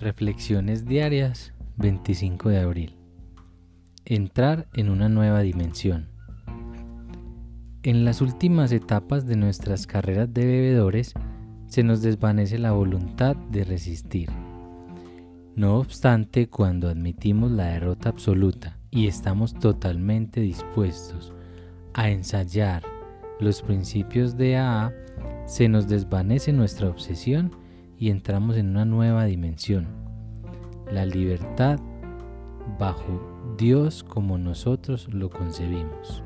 Reflexiones diarias 25 de abril. Entrar en una nueva dimensión. En las últimas etapas de nuestras carreras de bebedores se nos desvanece la voluntad de resistir. No obstante, cuando admitimos la derrota absoluta y estamos totalmente dispuestos a ensayar los principios de AA, se nos desvanece nuestra obsesión y entramos en una nueva dimensión, la libertad bajo Dios como nosotros lo concebimos.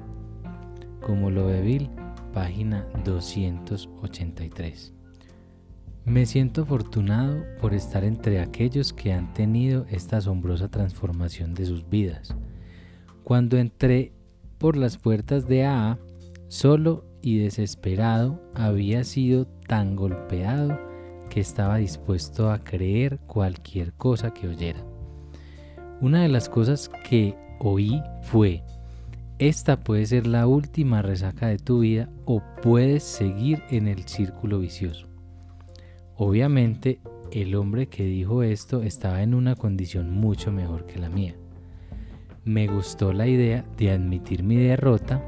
Como lo Bill, página 283. Me siento afortunado por estar entre aquellos que han tenido esta asombrosa transformación de sus vidas. Cuando entré por las puertas de AA, solo y desesperado había sido tan golpeado que estaba dispuesto a creer cualquier cosa que oyera. Una de las cosas que oí fue, esta puede ser la última resaca de tu vida o puedes seguir en el círculo vicioso. Obviamente, el hombre que dijo esto estaba en una condición mucho mejor que la mía. Me gustó la idea de admitir mi derrota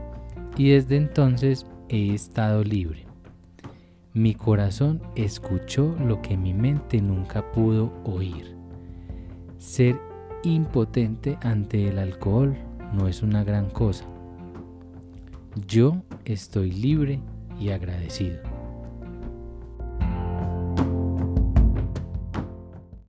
y desde entonces he estado libre. Mi corazón escuchó lo que mi mente nunca pudo oír. Ser impotente ante el alcohol no es una gran cosa. Yo estoy libre y agradecido.